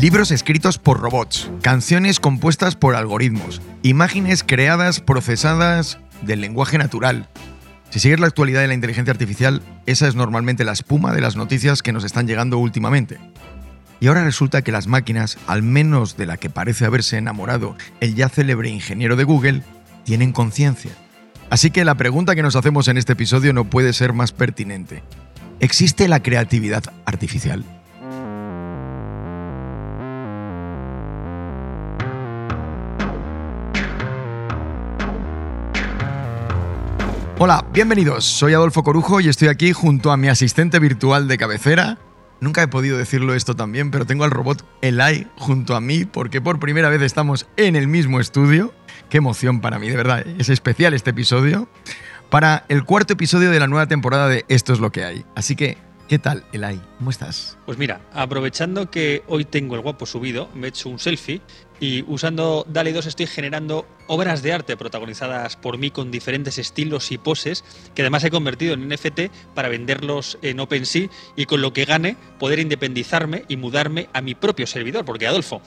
Libros escritos por robots, canciones compuestas por algoritmos, imágenes creadas, procesadas del lenguaje natural. Si sigues la actualidad de la inteligencia artificial, esa es normalmente la espuma de las noticias que nos están llegando últimamente. Y ahora resulta que las máquinas, al menos de la que parece haberse enamorado el ya célebre ingeniero de Google, tienen conciencia. Así que la pregunta que nos hacemos en este episodio no puede ser más pertinente. ¿Existe la creatividad artificial? Hola, bienvenidos. Soy Adolfo Corujo y estoy aquí junto a mi asistente virtual de cabecera. Nunca he podido decirlo esto también, pero tengo al robot Eli junto a mí porque por primera vez estamos en el mismo estudio. Qué emoción para mí, de verdad. Es especial este episodio. Para el cuarto episodio de la nueva temporada de Esto es lo que hay. Así que ¿Qué tal, Elai? ¿Cómo estás? Pues mira, aprovechando que hoy tengo el guapo subido, me he hecho un selfie y usando DALI 2 estoy generando obras de arte protagonizadas por mí con diferentes estilos y poses que además he convertido en NFT para venderlos en OpenSea y con lo que gane poder independizarme y mudarme a mi propio servidor. Porque Adolfo,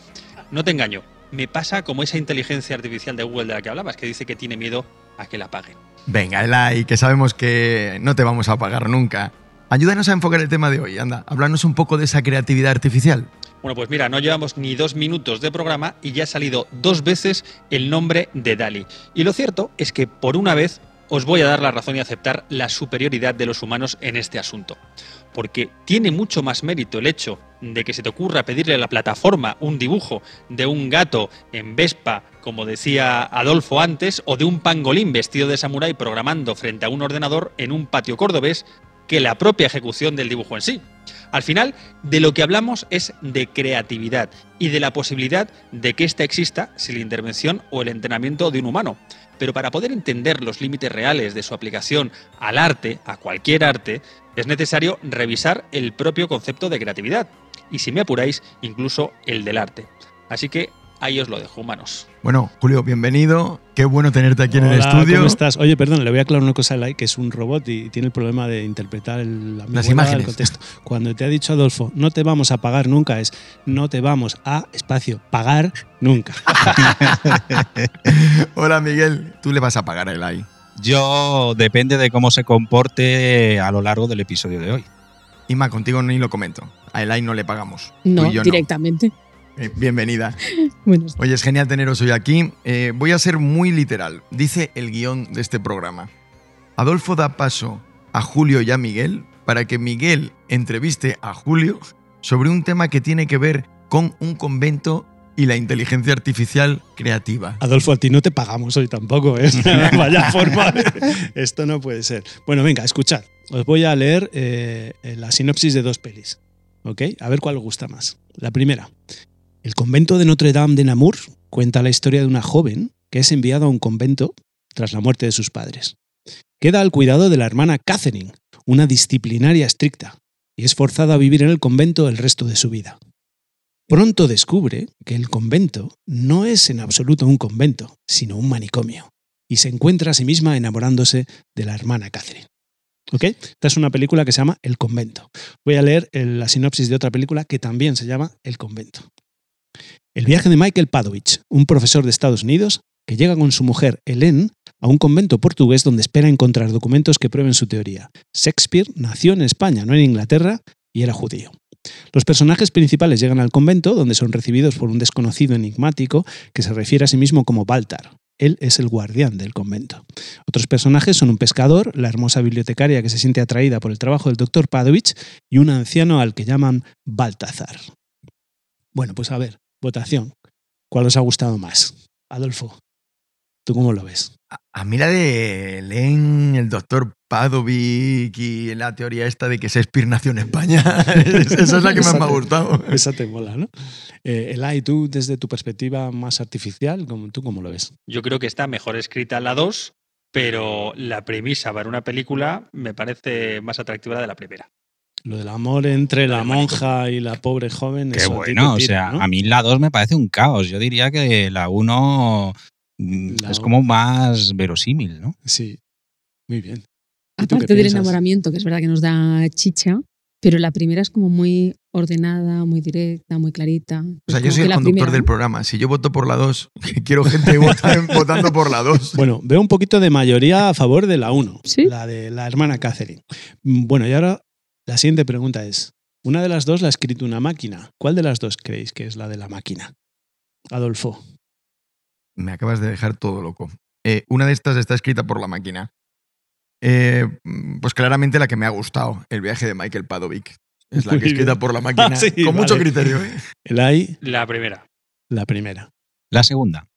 no te engaño, me pasa como esa inteligencia artificial de Google de la que hablabas, que dice que tiene miedo a que la paguen. Venga, Elai, que sabemos que no te vamos a pagar nunca. Ayúdanos a enfocar el tema de hoy, anda, háblanos un poco de esa creatividad artificial. Bueno, pues mira, no llevamos ni dos minutos de programa y ya ha salido dos veces el nombre de Dali. Y lo cierto es que por una vez os voy a dar la razón y aceptar la superioridad de los humanos en este asunto. Porque tiene mucho más mérito el hecho de que se te ocurra pedirle a la plataforma un dibujo de un gato en Vespa, como decía Adolfo antes, o de un pangolín vestido de samurái programando frente a un ordenador en un patio cordobés que la propia ejecución del dibujo en sí. Al final, de lo que hablamos es de creatividad y de la posibilidad de que ésta exista sin la intervención o el entrenamiento de un humano. Pero para poder entender los límites reales de su aplicación al arte, a cualquier arte, es necesario revisar el propio concepto de creatividad. Y si me apuráis, incluso el del arte. Así que ahí os lo dejo, humanos. Bueno, Julio, bienvenido. Qué bueno tenerte aquí en el estudio. ¿Cómo estás? Oye, perdón, le voy a aclarar una cosa a Lai, que es un robot y tiene el problema de interpretar el, las imágenes. contexto. Cuando te ha dicho Adolfo, no te vamos a pagar nunca, es no te vamos a, espacio, pagar nunca. Hola, Miguel. ¿Tú le vas a pagar a Elai? Yo depende de cómo se comporte a lo largo del episodio de hoy. Ima, contigo ni lo comento. A Elai no le pagamos. No, directamente. Bienvenida. Oye, es genial teneros hoy aquí. Eh, voy a ser muy literal. Dice el guion de este programa. Adolfo da paso a Julio y a Miguel para que Miguel entreviste a Julio sobre un tema que tiene que ver con un convento y la inteligencia artificial creativa. Adolfo, a ti no te pagamos hoy tampoco, ¿eh? Vaya forma. Esto no puede ser. Bueno, venga, escuchad. Os voy a leer eh, la sinopsis de dos pelis. ¿Ok? A ver cuál os gusta más. La primera. El convento de Notre Dame de Namur cuenta la historia de una joven que es enviada a un convento tras la muerte de sus padres. Queda al cuidado de la hermana Catherine, una disciplinaria estricta, y es forzada a vivir en el convento el resto de su vida. Pronto descubre que el convento no es en absoluto un convento, sino un manicomio, y se encuentra a sí misma enamorándose de la hermana Catherine. ¿Ok? Esta es una película que se llama El convento. Voy a leer la sinopsis de otra película que también se llama El convento. El viaje de Michael Padovich, un profesor de Estados Unidos, que llega con su mujer Helen a un convento portugués donde espera encontrar documentos que prueben su teoría. Shakespeare nació en España, no en Inglaterra, y era judío. Los personajes principales llegan al convento, donde son recibidos por un desconocido enigmático que se refiere a sí mismo como Baltar. Él es el guardián del convento. Otros personajes son un pescador, la hermosa bibliotecaria que se siente atraída por el trabajo del doctor Padovich y un anciano al que llaman Baltazar. Bueno, pues a ver, votación. ¿Cuál os ha gustado más? Adolfo, ¿tú cómo lo ves? A, mí la de Len, el doctor Padovic y la teoría esta de que Shakespeare nació en España, esa es la que más me ha gustado. Esa te mola, ¿no? Eh, Elai, tú desde tu perspectiva más artificial, ¿tú cómo lo ves? Yo creo que está mejor escrita la 2, pero la premisa para una película me parece más atractiva la de la primera. Lo del amor entre la monja y la pobre joven. Qué bueno, o sea, a mí la 2 me parece un caos. Yo diría que la 1 mm, es como más verosímil, ¿no? Sí, muy bien. Aparte del enamoramiento, que es verdad que nos da chicha, Pero la primera es como muy ordenada, muy directa, muy clarita. O sea, yo soy el conductor primera, del programa. Si yo voto por la 2, quiero gente vota- votando por la 2. Bueno, veo un poquito de mayoría a favor de la 1, ¿Sí? la de la hermana Catherine. Mm, Bueno, y ahora la siguiente pregunta es, una de las dos la ha escrito una máquina. ¿Cuál de las dos creéis que es la de la máquina? Adolfo. Me acabas de dejar todo loco. Eh, una de estas está escrita por la máquina. Eh, pues claramente la que me ha gustado, el viaje de Michael Padovic. Es la que es escrita por la máquina. Ah, sí, con mucho criterio. ¿eh? Elai, La primera. la primera. La segunda.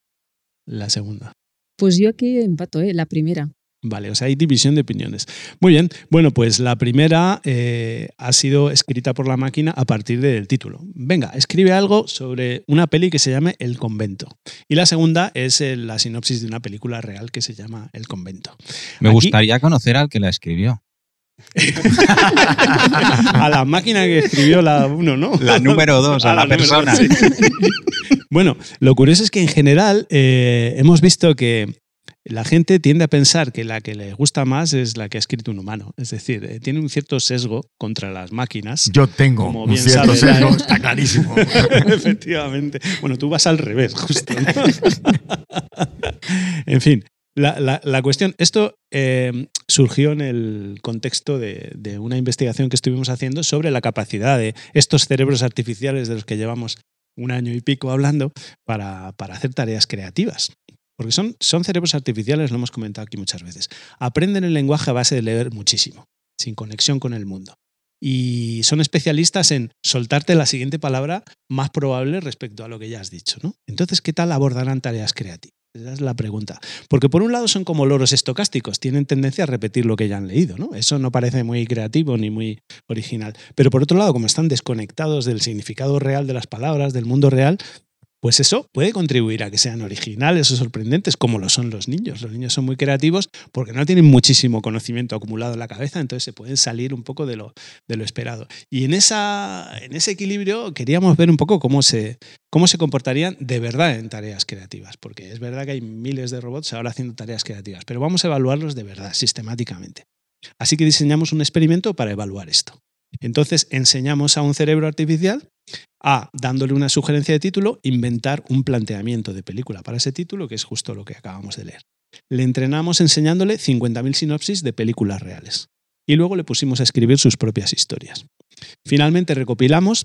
La segunda. Pues yo aquí empato, ¿eh? La primera. Vale, o sea, hay división de opiniones. Muy bien, bueno, pues la primera eh, ha sido escrita por la máquina a partir del título. Venga, escribe algo sobre una peli que se llame El Convento. Y la segunda es eh, la sinopsis de una película real que se llama El Convento. Me Aquí- gustaría conocer al que la escribió. a la máquina que escribió la 1, ¿no? La número dos, a la persona. dos, sí. bueno, lo curioso es que en general eh, hemos visto que la gente tiende a pensar que la que le gusta más es la que ha escrito un humano. Es decir, eh, tiene un cierto sesgo contra las máquinas. Yo tengo Como un bien cierto sabe, sesgo, está clarísimo. Efectivamente. Bueno, tú vas al revés, justo. ¿no? en fin, la, la- la cuestión, esto eh, surgió en el contexto de, de una investigación que estuvimos haciendo sobre la capacidad de estos cerebros artificiales de los que llevamos un año y pico hablando para, para hacer tareas creativas. Porque son, son cerebros artificiales, lo hemos comentado aquí muchas veces. Aprenden el lenguaje a base de leer muchísimo, sin conexión con el mundo. Y son especialistas en soltarte la siguiente palabra más probable respecto a lo que ya has dicho. ¿no? Entonces, ¿qué tal abordarán tareas creativas? Esa es la pregunta. Porque por un lado son como loros estocásticos, tienen tendencia a repetir lo que ya han leído, ¿no? Eso no parece muy creativo ni muy original. Pero por otro lado, como están desconectados del significado real de las palabras, del mundo real, pues eso puede contribuir a que sean originales o sorprendentes, como lo son los niños. Los niños son muy creativos porque no tienen muchísimo conocimiento acumulado en la cabeza, entonces se pueden salir un poco de lo, de lo esperado. Y en, esa, en ese equilibrio queríamos ver un poco cómo se, cómo se comportarían de verdad en tareas creativas, porque es verdad que hay miles de robots ahora haciendo tareas creativas, pero vamos a evaluarlos de verdad, sistemáticamente. Así que diseñamos un experimento para evaluar esto. Entonces enseñamos a un cerebro artificial a, dándole una sugerencia de título, inventar un planteamiento de película para ese título, que es justo lo que acabamos de leer. Le entrenamos enseñándole 50.000 sinopsis de películas reales. Y luego le pusimos a escribir sus propias historias. Finalmente recopilamos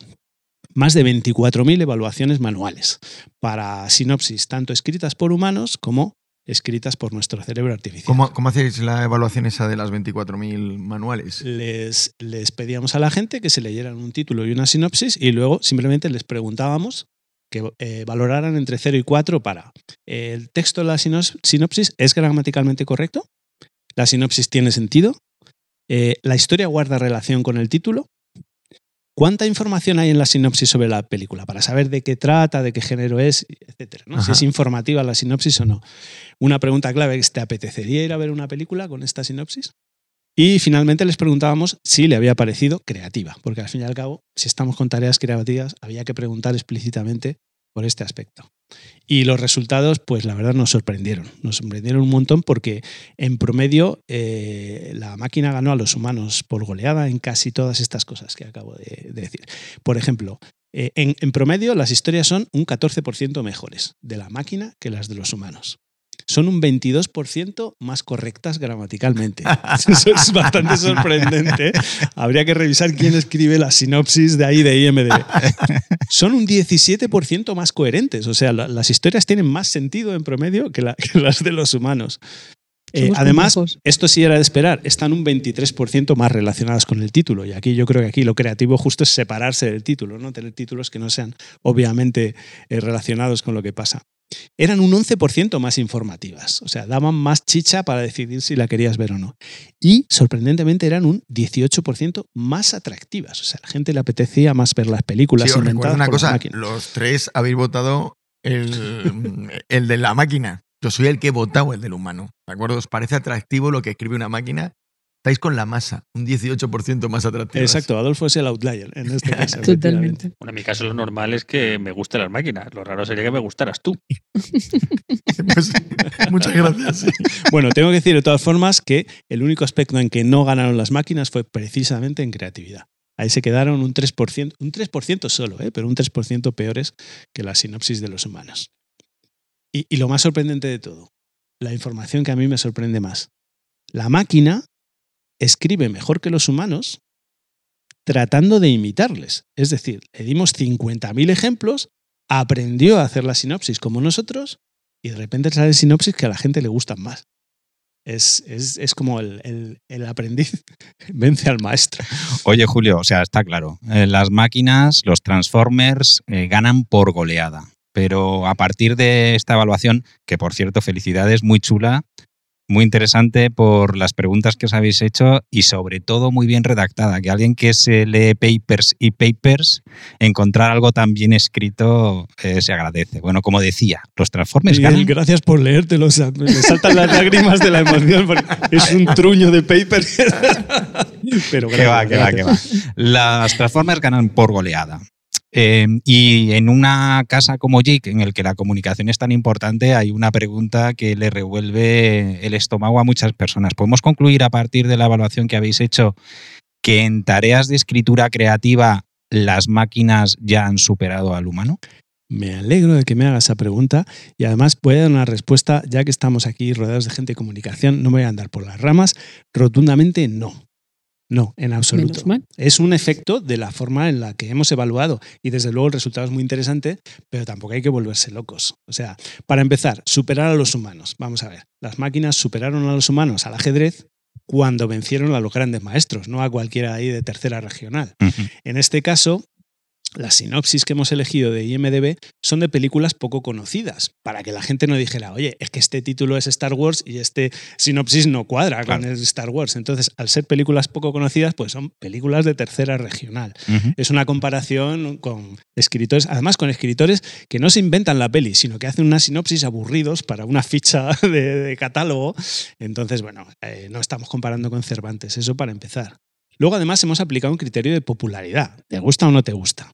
más de 24.000 evaluaciones manuales para sinopsis tanto escritas por humanos como escritas por nuestro cerebro artificial. ¿Cómo, cómo hacéis la evaluación esa de las 24.000 manuales? Les, les pedíamos a la gente que se leyeran un título y una sinopsis y luego simplemente les preguntábamos que eh, valoraran entre 0 y 4 para el texto de la sinopsis es gramaticalmente correcto, la sinopsis tiene sentido, Eh, la historia guarda relación con el título, cuánta información hay en la sinopsis sobre la película para saber de qué trata, de qué género es, etcétera, ¿no? Si es informativa la sinopsis o no. Una pregunta clave es, ¿te apetecería ir a ver una película con esta sinopsis? Y finalmente les preguntábamos si le había parecido creativa, porque al fin y al cabo, si estamos con tareas creativas, había que preguntar explícitamente por este aspecto. Y los resultados, pues la verdad nos sorprendieron, nos sorprendieron un montón porque en promedio eh, la máquina ganó a los humanos por goleada en casi todas estas cosas que acabo de, de decir. Por ejemplo, eh, en, en promedio las historias son un 14% mejores de la máquina que las de los humanos son un 22% más correctas gramaticalmente. Eso es bastante sorprendente. Habría que revisar quién escribe la sinopsis de ahí de IMDb. Son un 17% más coherentes. O sea, la- las historias tienen más sentido en promedio que, la- que las de los humanos. Eh, además, complejos. esto sí era de esperar, están un 23% más relacionadas con el título. Y aquí yo creo que aquí lo creativo justo es separarse del título, no tener títulos que no sean obviamente eh, relacionados con lo que pasa. Eran un 11% más informativas, o sea, daban más chicha para decidir si la querías ver o no. Y sorprendentemente eran un 18% más atractivas, o sea, a la gente le apetecía más ver las películas Sí, inventadas una por cosa, los tres habéis votado el, el de la máquina. Yo soy el que he votado el del humano. ¿De acuerdo? ¿Os parece atractivo lo que escribe una máquina? Estáis con la masa, un 18% más atractivo. Exacto, Adolfo es el outlier en este caso. Totalmente. Bueno, en mi caso lo normal es que me gusten las máquinas. Lo raro sería que me gustaras tú. Pues, muchas gracias. Bueno, tengo que decir de todas formas que el único aspecto en que no ganaron las máquinas fue precisamente en creatividad. Ahí se quedaron un 3%, un 3% solo, ¿eh? pero un 3% peores que la sinopsis de los humanos. Y, y lo más sorprendente de todo, la información que a mí me sorprende más. La máquina escribe mejor que los humanos tratando de imitarles. Es decir, le dimos 50.000 ejemplos, aprendió a hacer la sinopsis como nosotros y de repente sale sinopsis que a la gente le gustan más. Es, es, es como el, el, aprendiz vence al maestro. Oye, Julio, o sea, está claro. Eh, las máquinas, los Transformers, eh, ganan por goleada. Pero a partir de esta evaluación, que por cierto, felicidades, muy chula, muy interesante por las preguntas que os habéis hecho y sobre todo muy bien redactada. Que alguien que se lee papers y papers, encontrar algo tan bien escrito eh, se agradece. Bueno, como decía, los Transformers Miguel, ganan. Gracias por leértelo. O sea, me saltan las lágrimas de la emoción porque es un truño de papers. Pero que va, que va, que va. Las Transformers ganan por goleada. Eh, y en una casa como JIC, en el que la comunicación es tan importante, hay una pregunta que le revuelve el estómago a muchas personas. ¿Podemos concluir a partir de la evaluación que habéis hecho que en tareas de escritura creativa las máquinas ya han superado al humano? Me alegro de que me haga esa pregunta y además a dar una respuesta, ya que estamos aquí rodeados de gente de comunicación, no voy a andar por las ramas, rotundamente no. No, en absoluto. Es un efecto de la forma en la que hemos evaluado y desde luego el resultado es muy interesante, pero tampoco hay que volverse locos. O sea, para empezar, superar a los humanos. Vamos a ver, las máquinas superaron a los humanos al ajedrez cuando vencieron a los grandes maestros, no a cualquiera ahí de tercera regional. Uh -huh. En este caso, las sinopsis que hemos elegido de IMDB son de películas poco conocidas, para que la gente no dijera, oye, es que este título es Star Wars y este sinopsis no cuadra claro. con el Star Wars. Entonces, al ser películas poco conocidas, pues son películas de tercera regional. Uh -huh. Es una comparación con escritores, además con escritores que no se inventan la peli, sino que hacen una sinopsis aburridos para una ficha de, de catálogo. Entonces, bueno, eh, no estamos comparando con Cervantes, eso para empezar. Luego, además, hemos aplicado un criterio de popularidad. ¿Te gusta o no te gusta?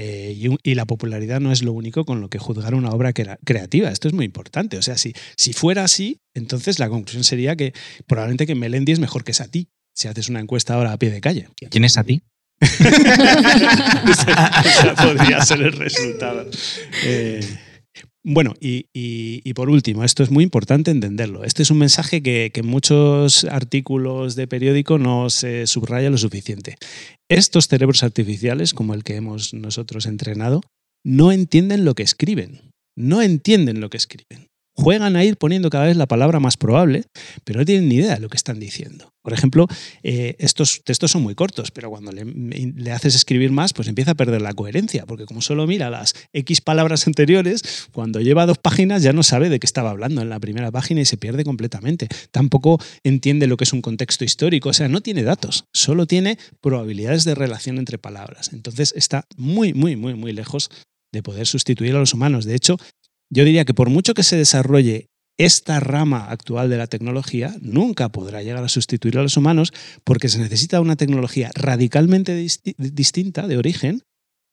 Eh, y, y, la popularidad no es lo único con lo que juzgar una obra creativa. Esto es muy importante. O sea, si, si fuera así, entonces la conclusión sería que probablemente que Melendi es mejor que Satie, si haces una encuesta ahora a pie de calle. ¿Quién es Satie? o sea, podría ser el resultado. Eh, bueno, y, y, por último, esto es muy importante entenderlo. Este es un mensaje que, que en muchos artículos de periódico no se subraya lo suficiente. Estos cerebros artificiales, como el que hemos nosotros entrenado, no entienden lo que escriben. No entienden lo que escriben. Juegan a ir poniendo cada vez la palabra más probable, pero no tienen ni idea de lo que están diciendo. Por ejemplo, eh, estos textos son muy cortos, pero cuando le, le, haces escribir más, pues empieza a perder la coherencia, porque como solo mira las X palabras anteriores, cuando lleva dos páginas ya no sabe de qué estaba hablando en la primera página y se pierde completamente. Tampoco entiende lo que es un contexto histórico, o sea, no tiene datos, solo tiene probabilidades de relación entre palabras. Entonces está muy, muy, muy, muy lejos de poder sustituir a los humanos. De hecho, yo diría que por mucho que se desarrolle esta rama actual de la tecnología nunca podrá llegar a sustituir a los humanos porque se necesita una tecnología radicalmente disti distinta de origen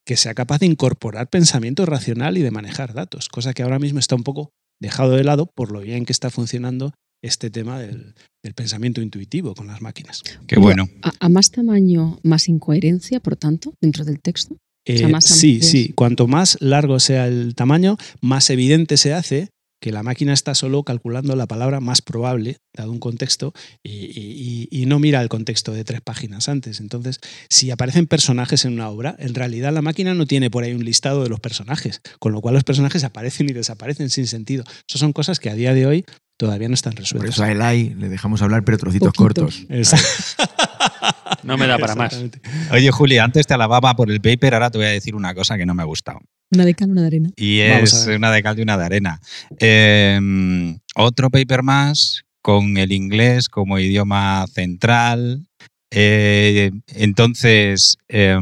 que sea capaz de incorporar pensamiento racional y de manejar datos, cosa que ahora mismo está un poco dejado de lado por lo bien que está funcionando este tema del, del pensamiento intuitivo con las máquinas. Qué bueno. A, a, más tamaño, más incoherencia, por tanto, dentro del texto. Eh, o sea, sí, sí. Cuanto más largo sea el tamaño, más evidente se hace que la máquina está solo calculando la palabra más probable, dado un contexto, y, y, y, no mira el contexto de tres páginas antes. Entonces, si aparecen personajes en una obra, en realidad la máquina no tiene por ahí un listado de los personajes, con lo cual los personajes aparecen y desaparecen sin sentido. Esas son cosas que a día de hoy todavía no están resueltas. Por eso a Eli le dejamos hablar, pero trocitos Poquito. cortos. No me da para más. Oye, Juli, antes te alababa por el paper, ahora te voy a decir una cosa que no me ha gustado. Una de cal, una de arena. Y es una de cal y una de arena. Eh, otro paper más con el inglés como idioma central. Eh, entonces, eh,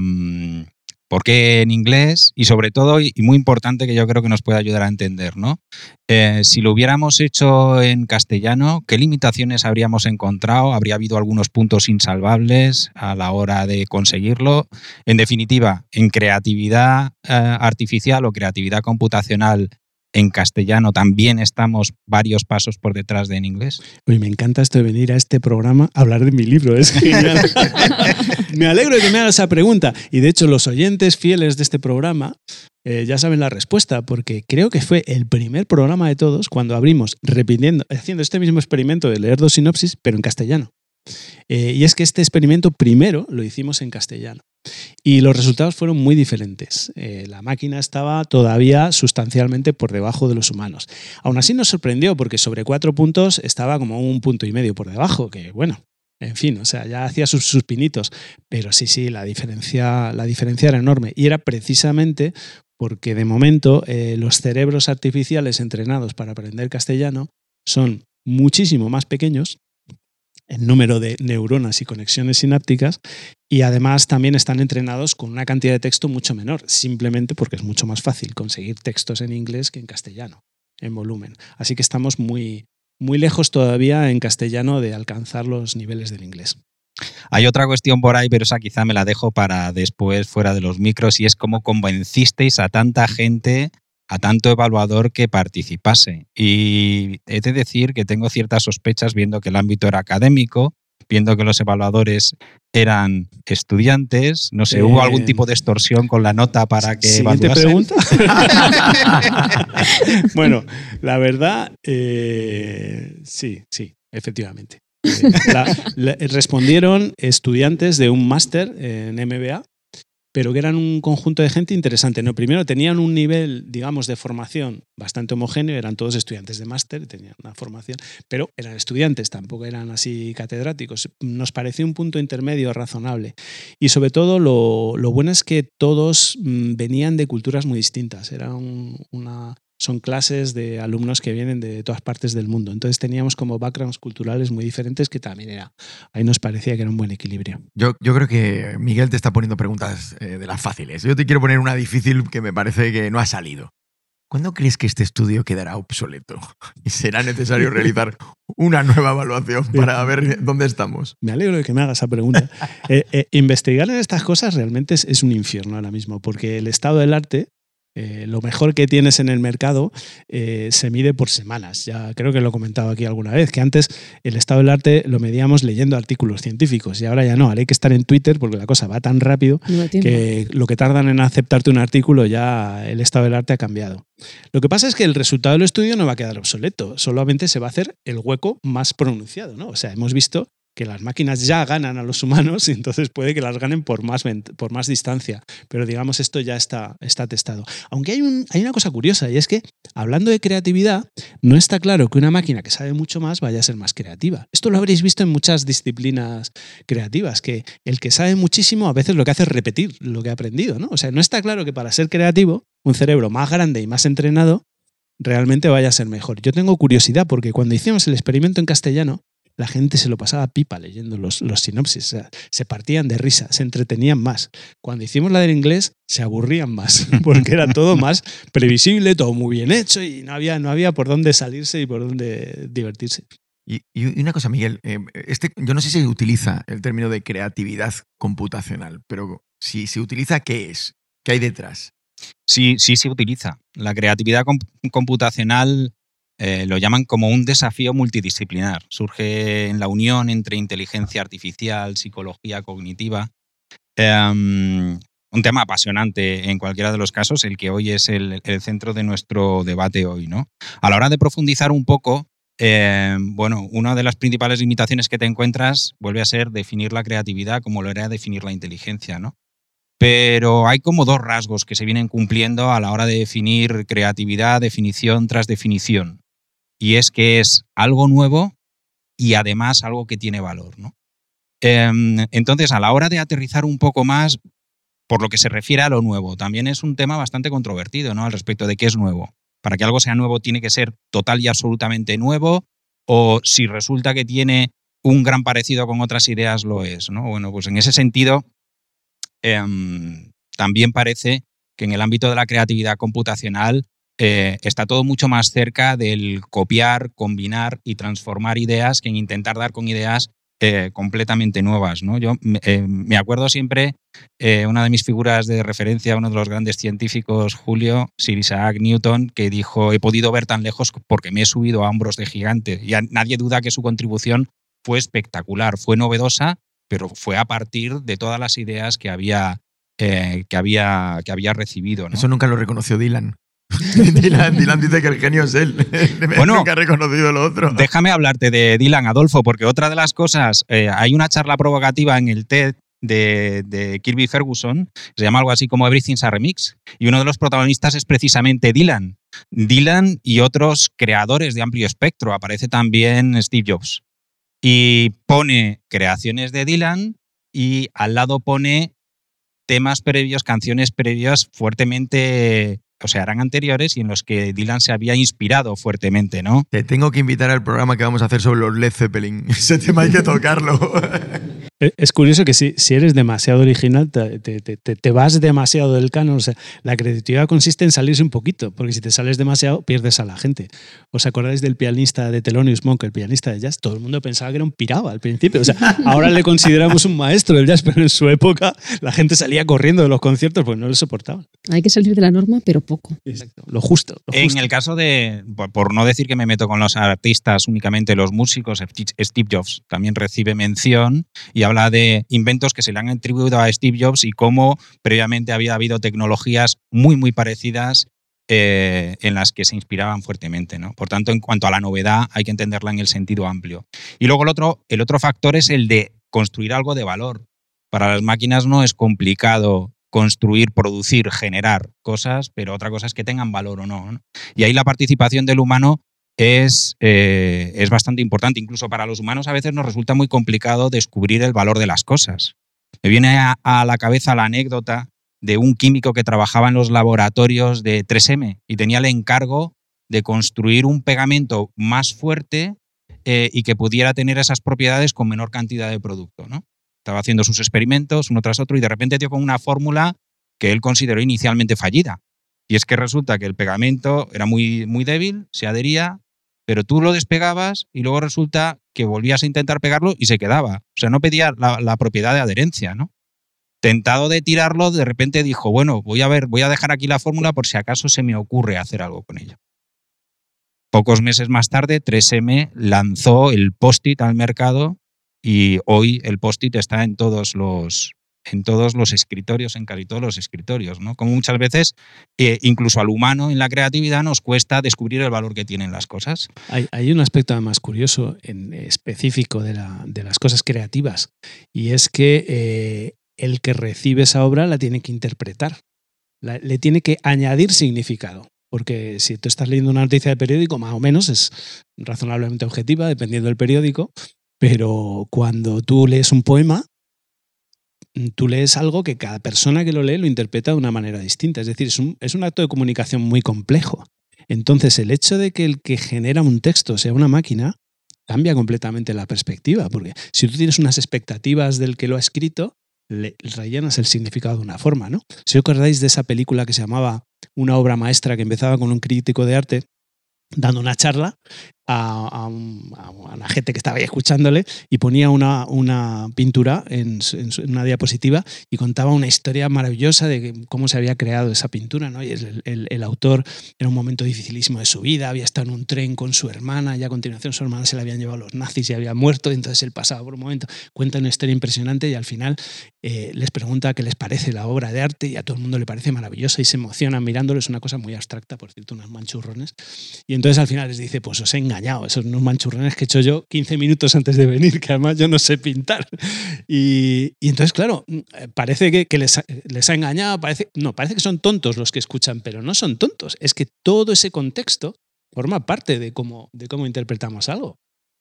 ¿por qué en inglés? Y sobre todo, y muy importante que yo creo que nos puede ayudar a entender, ¿no? Eh, si lo hubiéramos hecho en castellano, ¿qué limitaciones habríamos encontrado? ¿Habría habido algunos puntos insalvables a la hora de conseguirlo? En definitiva, en creatividad eh, artificial o creatividad computacional en castellano también estamos varios pasos por detrás de en inglés. Uy, me encanta esto de venir a este programa a hablar de mi libro, es genial. Me alegro de que me hagas esa pregunta. Y de hecho, los oyentes fieles de este programa eh, ya saben la respuesta, porque creo que fue el primer programa de todos cuando abrimos repitiendo, haciendo este mismo experimento de leer dos sinopsis, pero en castellano. Eh, y es que este experimento primero lo hicimos en castellano. Y los resultados fueron muy diferentes. Eh, la máquina estaba todavía sustancialmente por debajo de los humanos. Aún así nos sorprendió porque sobre cuatro puntos estaba como un punto y medio por debajo, que bueno, en fin, o sea, ya hacía sus, pinitos. Pero sí, sí, la diferencia, la diferencia era enorme. Y era precisamente porque de momento eh, los cerebros artificiales entrenados para aprender castellano son muchísimo más pequeños en número de neuronas y conexiones sinápticas y además también están entrenados con una cantidad de texto mucho menor, simplemente porque es mucho más fácil conseguir textos en inglés que en castellano, en volumen. Así que estamos muy, muy lejos todavía en castellano de alcanzar los niveles del inglés. Hay otra cuestión por ahí, pero esa quizá me la dejo para después fuera de los micros, y es cómo convencisteis a tanta gente, a tanto evaluador que participase. Y he de decir que tengo ciertas sospechas viendo que el ámbito era académico, viendo que los evaluadores eran estudiantes, no sé, ¿hubo algún Eh, tipo de extorsión con la nota para que Siguiente evaluasen? pregunta. bueno, la verdad, eh, sí, sí, efectivamente. Eh, la- la- respondieron estudiantes de un máster en MBA, pero que eran un conjunto de gente interesante. No, primero tenían un nivel, digamos, de formación bastante homogéneo, eran todos estudiantes de máster, tenían una formación, pero eran estudiantes, tampoco eran así catedráticos. Nos pareció un punto intermedio razonable. Y sobre todo lo, lo bueno es que todos mm, venían de culturas muy distintas. Era un- una, son clases de alumnos que vienen de todas partes del mundo. Entonces teníamos como backgrounds culturales muy diferentes que también era, ahí nos parecía que era un buen equilibrio. Yo, yo creo que Miguel te está poniendo preguntas eh, de las fáciles. Yo te quiero poner una difícil que me parece que no ha salido. ¿Cuándo crees que este estudio quedará obsoleto y será necesario realizar una nueva evaluación para ver dónde estamos? Me alegro de que me hagas esa pregunta. Eh, eh, investigar en estas cosas realmente es, es un infierno ahora mismo, porque el estado del arte, eh, lo mejor que tienes en el mercado, eh, se mide por semanas. Ya creo que lo he comentado aquí alguna vez, que antes el estado del arte lo medíamos leyendo artículos científicos y ahora ya no, ahora hay que estar en Twitter porque la cosa va tan rápido No que lo que tardan en aceptarte un artículo ya el estado del arte ha cambiado. Lo que pasa es que el resultado del estudio no va a quedar obsoleto, solamente se va a hacer el hueco más pronunciado, ¿no? O sea, hemos visto que las máquinas ya ganan a los humanos y entonces puede que las ganen por más, por más distancia, pero digamos esto ya está, está testado. Aunque hay, hay una cosa curiosa y es que hablando de creatividad, no está claro que una máquina que sabe mucho más vaya a ser más creativa. Esto lo habréis visto en muchas disciplinas creativas, que el que sabe muchísimo a veces lo que hace es repetir lo que ha aprendido, ¿no? O sea, no está claro que para ser creativo, un cerebro más grande y más entrenado realmente vaya a ser mejor. Yo tengo curiosidad porque cuando hicimos el experimento en castellano, la gente se lo pasaba pipa leyendo los, los sinopsis, o sea, se partían de risa, se entretenían más. Cuando hicimos la del inglés, se aburrían más, porque era todo más previsible, todo muy bien hecho y no había, no había por dónde salirse y por dónde divertirse. Y, y una cosa, Miguel, eh, este, yo no sé si utiliza el término de creatividad computacional, pero si se utiliza, ¿qué es? ¿Qué hay detrás? Sí, sí se utiliza. La creatividad comp- computacional eh, lo llaman como un desafío multidisciplinar. Surge en la unión entre inteligencia artificial, psicología cognitiva. Em, un tema apasionante en cualquiera de los casos, el que hoy es el, centro de nuestro debate hoy. ¿no? A la hora de profundizar un poco, eh, bueno, una de las principales limitaciones que te encuentras vuelve a ser definir la creatividad como lo era definir la inteligencia, ¿no? Pero hay como dos rasgos que se vienen cumpliendo a la hora de definir creatividad, definición tras definición. Y es que es algo nuevo y además algo que tiene valor, ¿no? Em, entonces, a la hora de aterrizar un poco más, por lo que se refiere a lo nuevo, también es un tema bastante controvertido, ¿no? Al respecto de qué es nuevo. Para que algo sea nuevo tiene que ser total y absolutamente nuevo, o si resulta que tiene un gran parecido con otras ideas, lo es, ¿no? Bueno, pues en ese sentido, em, también parece que en el ámbito de la creatividad computacional eh, está todo mucho más cerca del copiar, combinar y transformar ideas que en intentar dar con ideas eh, completamente nuevas. ¿no? Yo me- eh, me acuerdo siempre, eh, una de mis figuras de referencia, uno de los grandes científicos, Julio, Sir Isaac Newton, que dijo, he podido ver tan lejos porque me he subido a hombros de gigante. Y nadie duda que su contribución fue espectacular, fue novedosa, pero fue a partir de todas las ideas que había, que había, que había recibido. Eso nunca lo reconoció Dylan. Dylan, Dylan dice que el genio es él. Bueno, nunca ha reconocido lo otro. Déjame hablarte de Dylan Adolfo, porque otra de las cosas, eh, hay una charla provocativa en el TED de, de Kirby Ferguson, se llama algo así como Everything's a Remix, y uno de los protagonistas es precisamente Dylan. Dylan y otros creadores de amplio espectro, aparece también Steve Jobs. Y pone creaciones de Dylan y al lado pone temas previos, canciones previas fuertemente o sea, eran anteriores y en los que Dylan se había inspirado fuertemente, ¿no? Te tengo que invitar al programa que vamos a hacer sobre los Led Zeppelin. Ese tema hay que tocarlo. Eh, Es curioso que si, si eres demasiado original, te, te- te- te vas demasiado del canon. O sea, la creatividad consiste en salirse un poquito, porque si te sales demasiado, pierdes a la gente. ¿Os acordáis del pianista de Thelonious Monk, el pianista de jazz? Todo el mundo pensaba que era un pirado al principio. O sea, ahora le consideramos un maestro del jazz, pero en su época la gente salía corriendo de los conciertos porque no le soportaban. Hay que salir de la norma, pero poco. Exacto. Lo justo. Lo En justo. el caso de, por, por no decir que me meto con los artistas, únicamente los músicos, Steve Jobs también recibe mención y habla de inventos que se le han atribuido a Steve Jobs y cómo previamente había habido tecnologías muy, muy parecidas eh, en las que se inspiraban fuertemente. ¿no? Por tanto, en cuanto a la novedad, hay que entenderla en el sentido amplio. Y luego el otro, el otro factor es el de construir algo de valor. Para las máquinas no es complicado construir, producir, generar cosas, pero otra cosa es que tengan valor o no. ¿no? Y ahí la participación del humano es, eh, es bastante importante. Incluso para los humanos a veces nos resulta muy complicado descubrir el valor de las cosas. Me viene a, la cabeza la anécdota de un químico que trabajaba en los laboratorios de 3M y tenía el encargo de construir un pegamento más fuerte eh, y que pudiera tener esas propiedades con menor cantidad de producto. ¿no? Estaba haciendo sus experimentos uno tras otro y de repente dio con una fórmula que él consideró inicialmente fallida. Y es que resulta que el pegamento era muy, muy débil, se adhería, pero tú lo despegabas y luego resulta que volvías a intentar pegarlo y se quedaba. O sea, no pedía la, propiedad de adherencia, ¿no? Tentado de tirarlo, de repente dijo, bueno, voy a ver, voy a dejar aquí la fórmula por si acaso se me ocurre hacer algo con ello. Pocos meses más tarde, 3M lanzó el post-it al mercado y hoy el post-it está en todos los en todos los escritorios, en casi todos los escritorios, ¿no? Como muchas veces, eh, incluso al humano en la creatividad nos cuesta descubrir el valor que tienen las cosas. Hay, un aspecto además curioso en específico de, la- de las cosas creativas y es que eh, el que recibe esa obra la tiene que interpretar, le tiene que añadir significado. Porque si tú estás leyendo una noticia de periódico, más o menos es razonablemente objetiva, dependiendo del periódico, pero cuando tú lees un poema, tú lees algo que cada persona que lo lee lo interpreta de una manera distinta. Es decir, es un, es un acto de comunicación muy complejo. Entonces, el hecho de que el que genera un texto sea una máquina cambia completamente la perspectiva, porque si tú tienes unas expectativas del que lo ha escrito, le rellenas el significado de una forma, ¿no? Si acordáis de esa película que se llamaba Una obra maestra que empezaba con un crítico de arte dando una charla a, a un- a una gente que estaba ahí escuchándole y ponía una, una pintura en, en una diapositiva y contaba una historia maravillosa de cómo se había creado esa pintura. ¿no? Y el, el- autor era un momento dificilísimo de su vida, había estado en un tren con su hermana y a continuación su hermana se la habían llevado los nazis y había muerto, y entonces él pasaba por un momento, cuenta una historia impresionante y al final eh, les pregunta qué les parece la obra de arte y a todo el mundo le parece maravillosa y se emocionan mirándolo, es una cosa muy abstracta, por cierto, unos manchurrones. Y entonces al final les dice, pues os he engañado, esos unos manchurrones que he hecho yo 15 minutos antes de venir, que además yo no sé pintar. Y, entonces, claro, eh, parece que, que les, ha, les ha engañado, parece, no, parece que son tontos los que escuchan, pero no son tontos, es que todo ese contexto forma parte de cómo, de cómo interpretamos algo.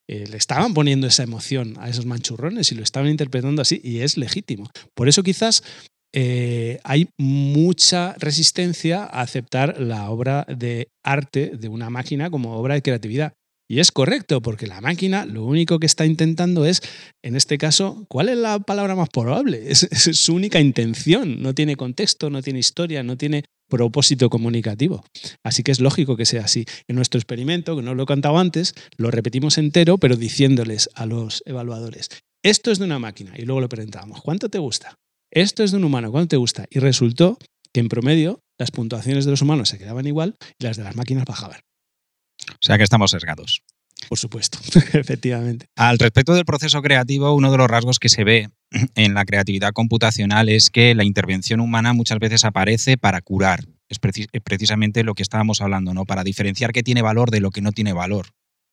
Eh, le estaban poniendo esa emoción a esos manchurrones y lo estaban interpretando así y es legítimo. Por eso quizás eh, hay mucha resistencia a aceptar la obra de arte de una máquina como obra de creatividad. Y es correcto, porque la máquina lo único que está intentando es, en este caso, ¿cuál es la palabra más probable? Es, su única intención. No tiene contexto, no tiene historia, no tiene propósito comunicativo. Así que es lógico que sea así. En nuestro experimento, que no lo he contado antes, lo repetimos entero, pero diciéndoles a los evaluadores, esto es de una máquina. Y luego le preguntábamos, ¿cuánto te gusta? Esto es de un humano, ¿cuánto te gusta? Y resultó que en promedio las puntuaciones de los humanos se quedaban igual y las de las máquinas bajaban. O sea que estamos sesgados. Por supuesto, efectivamente. Al respecto del proceso creativo, uno de los rasgos que se ve en la creatividad computacional es que la intervención humana muchas veces aparece para curar. Es, precisamente lo que estábamos hablando, ¿no? Para diferenciar qué tiene valor de lo que no tiene valor.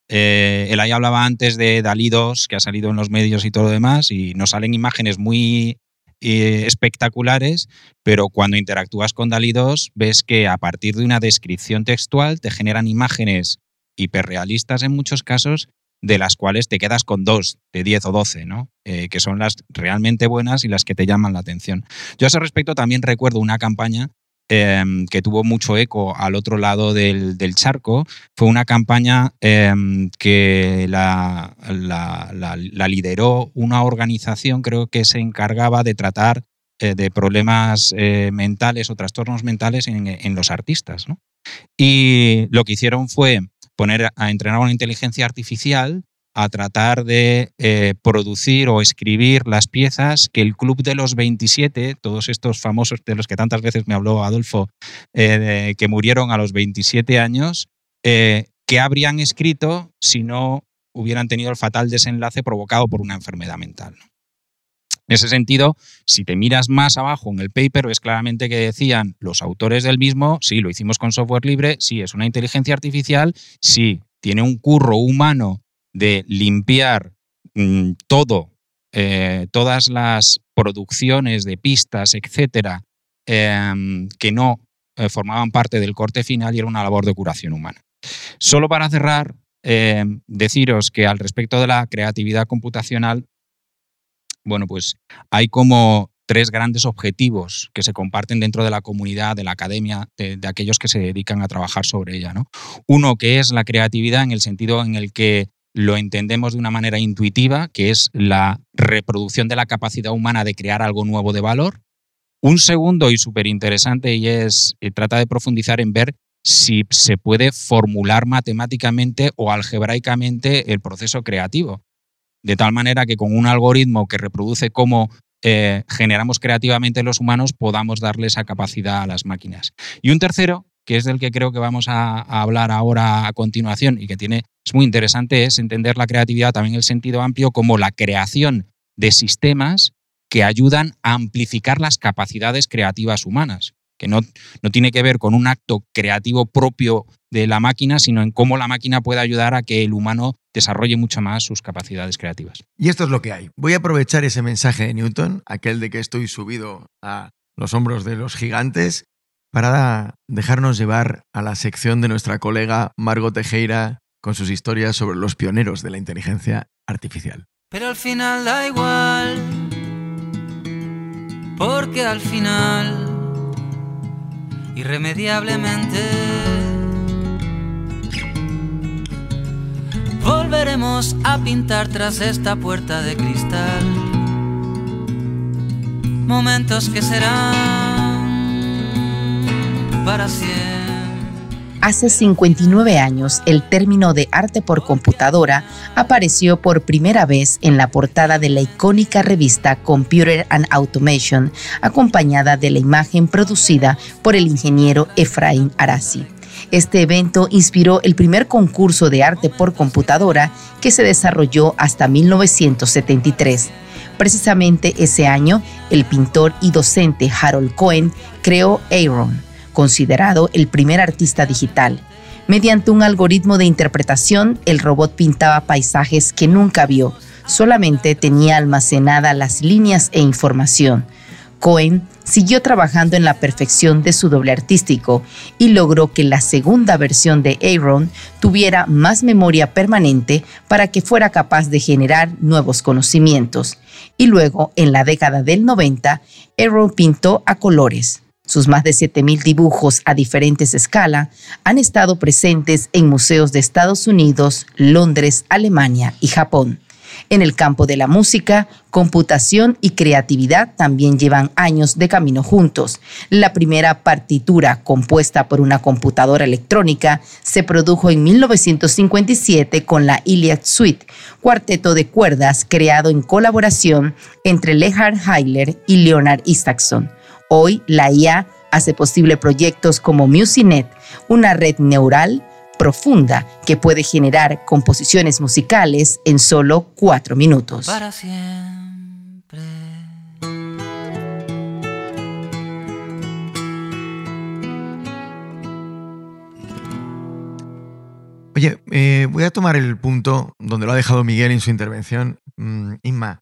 Eh, el ahí hablaba antes de Dalí 2, que ha salido en los medios y todo lo demás, y nos salen imágenes muy eh, espectaculares, pero cuando interactúas con Dalí 2 ves que a partir de una descripción textual te generan imágenes hiperrealistas en muchos casos, de las cuales te quedas con dos de 10 o 12, ¿no? Eh, que son las realmente buenas y las que te llaman la atención. Yo a ese respecto también recuerdo una campaña em, que tuvo mucho eco al otro lado del, charco. Fue una campaña em, que la, la, lideró una organización, creo que se encargaba de tratar eh, de problemas eh, mentales o trastornos mentales en, en los artistas. Y lo que hicieron fue poner a entrenar una inteligencia artificial a tratar de eh, producir o escribir las piezas que el Club de los 27, todos estos famosos de los que tantas veces me habló Adolfo, eh, que murieron a los 27 años, eh, que habrían escrito si no hubieran tenido el fatal desenlace provocado por una enfermedad mental. En ese sentido, si te miras más abajo en el paper, ves claramente que decían los autores del mismo, sí, lo hicimos con software libre, sí, es una inteligencia artificial, sí, tiene un curro humano de limpiar mm, todo, eh, todas las producciones de pistas, etcétera, em, que no eh, formaban parte del corte final y era una labor de curación humana. Solo para cerrar, em, deciros que al respecto de la creatividad computacional, bueno, pues hay como tres grandes objetivos que se comparten dentro de la comunidad, de la academia, de, aquellos que se dedican a trabajar sobre ella. ¿no? Uno que es la creatividad en el sentido en el que lo entendemos de una manera intuitiva, que es la reproducción de la capacidad humana de crear algo nuevo de valor. Un segundo y súper interesante y es, eh, trata de profundizar en ver si se puede formular matemáticamente o algebraicamente el proceso creativo de tal manera que con un algoritmo que reproduce cómo eh, generamos creativamente los humanos podamos darle esa capacidad a las máquinas. Y un tercero, que es del que creo que vamos a, hablar ahora a continuación y que tiene, es muy interesante, es entender la creatividad también en el sentido amplio como la creación de sistemas que ayudan a amplificar las capacidades creativas humanas que no, no tiene que ver con un acto creativo propio de la máquina, sino en cómo la máquina puede ayudar a que el humano desarrolle mucho más sus capacidades creativas. Y esto es lo que hay. Voy a aprovechar ese mensaje de Newton, aquel de que estoy subido a los hombros de los gigantes, para dejarnos llevar a la sección de nuestra colega Margot Tejera con sus historias sobre los pioneros de la inteligencia artificial. Pero al final da igual, porque al final irremediablemente. Volveremos a pintar tras esta puerta de cristal momentos que serán para siempre. Hace 59 años, el término de arte por computadora apareció por primera vez en la portada de la icónica revista Computer and Automation, acompañada de la imagen producida por el ingeniero Efraín Arasi. Este evento inspiró el primer concurso de arte por computadora que se desarrolló hasta 1973. Precisamente ese año, el pintor y docente Harold Cohen creó Aaron considerado el primer artista digital. Mediante un algoritmo de interpretación, el robot pintaba paisajes que nunca vio, solamente tenía almacenadas las líneas e información. Cohen siguió trabajando en la perfección de su doble artístico y logró que la segunda versión de Aaron tuviera más memoria permanente para que fuera capaz de generar nuevos conocimientos. Y luego, en la década del 90, Aaron pintó a colores. Sus más de 7.000 dibujos a diferentes escalas han estado presentes en museos de Estados Unidos, Londres, Alemania y Japón. En el campo de la música, computación y creatividad también llevan años de camino juntos. La primera partitura compuesta por una computadora electrónica se produjo en 1957 con la Iliad Suite, cuarteto de cuerdas creado en colaboración entre Lehard Heiler y Leonard Isaacson. Hoy la IA hace posible proyectos como MusiNet, una red neural profunda que puede generar composiciones musicales en solo cuatro minutos. Para siempre. Oye, eh, voy a tomar el punto donde lo ha dejado Miguel en su intervención. Mm, Inma,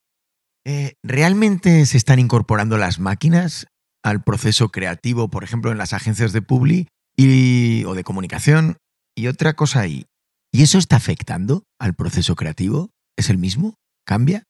eh, ¿realmente se están incorporando las máquinas al proceso creativo, por ejemplo, en las agencias de publi y, o de comunicación? Y otra cosa ahí, ¿y eso está afectando al proceso creativo? ¿Es el mismo? ¿Cambia?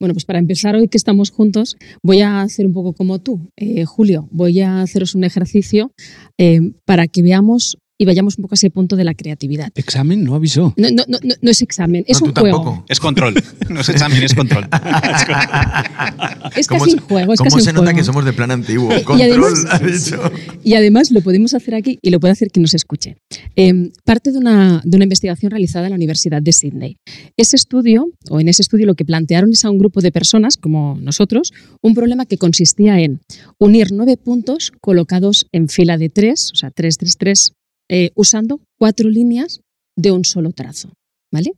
Bueno, pues para empezar, hoy que estamos juntos, voy a hacer un poco como tú, eh, Julio. Voy a haceros un ejercicio eh, para que veamos y vayamos un poco a ese punto de la creatividad. Examen no avisó. No, no, no, no- no es examen, es No, un tú juego. tampoco. Es control. No es examen, es control. Es ¿Cómo casi un juego, es ¿Cómo casi se un nota juego. que somos de plan antiguo? Y Control, además- ha dicho. Y además lo podemos hacer aquí y lo puede hacer quien nos escuche. Eh, parte de una, de una investigación realizada en la Universidad de Sydney. Ese estudio, o en ese estudio lo que plantearon es a un grupo de personas, como nosotros, un problema que consistía en unir nueve puntos colocados en fila de tres, o sea, tres, tres, tres, eh, usando cuatro líneas de un solo trazo. ¿Vale?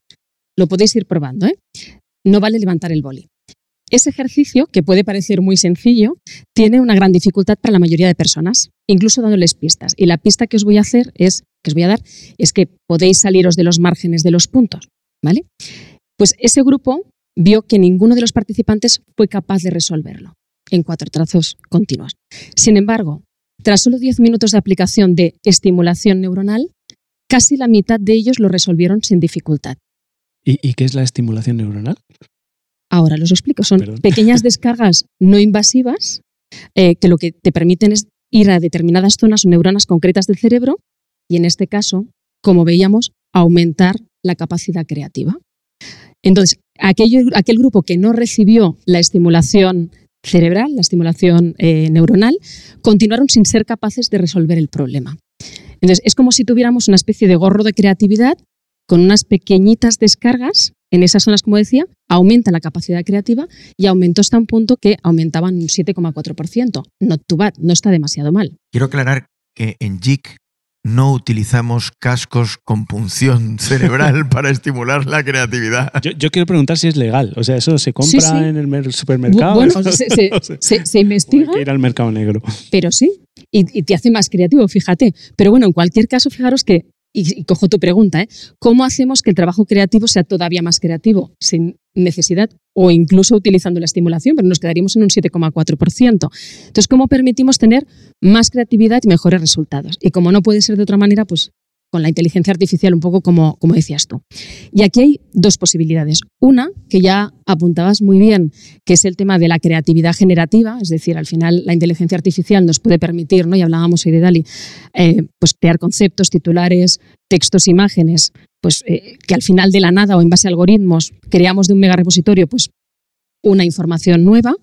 Lo podéis ir probando, ¿eh? No vale levantar el boli. Ese ejercicio, que puede parecer muy sencillo, tiene una gran dificultad para la mayoría de personas, incluso dándoles pistas. Y la pista que os voy a hacer es, que os voy a dar, es que podéis saliros de los márgenes de los puntos, ¿vale? Pues ese grupo vio que ninguno de los participantes fue capaz de resolverlo en cuatro trazos continuos. Sin embargo, tras solo 10 minutos de aplicación de estimulación neuronal, casi la mitad de ellos lo resolvieron sin dificultad. ¿Y, y qué es la estimulación neuronal? Ahora los explico. Son Perdón. pequeñas descargas no invasivas eh, que lo que te permiten es ir a determinadas zonas o neuronas concretas del cerebro y en este caso, como veíamos, aumentar la capacidad creativa. Entonces, aquello- aquel grupo que no recibió la estimulación cerebral, la estimulación eh, neuronal, continuaron sin ser capaces de resolver el problema. Entonces, es como si tuviéramos una especie de gorro de creatividad con unas pequeñitas descargas en esas zonas, como decía, aumenta la capacidad creativa y aumentó hasta un punto que aumentaban un 7,4%. Not too bad, no está demasiado mal. Quiero aclarar que en JIC no utilizamos cascos con punción cerebral para estimular la creatividad. Yo, yo quiero preguntar si es legal. O sea, ¿eso se compra Sí, sí. en el mer- supermercado? bueno, se, se- O sea, se- se o hay investiga, que ir al mercado negro. pero sí, y, y te hace más creativo, fíjate. Pero bueno, en cualquier caso, fijaros que, y, cojo tu pregunta, ¿eh? ¿cómo hacemos que el trabajo creativo sea todavía más creativo sin necesidad o incluso utilizando la estimulación? Pero nos quedaríamos en un 7,4%. Entonces, ¿cómo permitimos tener más creatividad y mejores resultados? Y como no puede ser de otra manera, pues con la inteligencia artificial, un poco como, como decías tú. Y aquí hay dos posibilidades. Una, que ya apuntabas muy bien, que es el tema de la creatividad generativa, es decir, al final la inteligencia artificial nos puede permitir, ¿no? y hablábamos hoy de Dali, eh, pues crear conceptos, titulares, textos, imágenes, pues eh, que al final de la nada o en base a algoritmos creamos de un mega repositorio, pues una información nueva,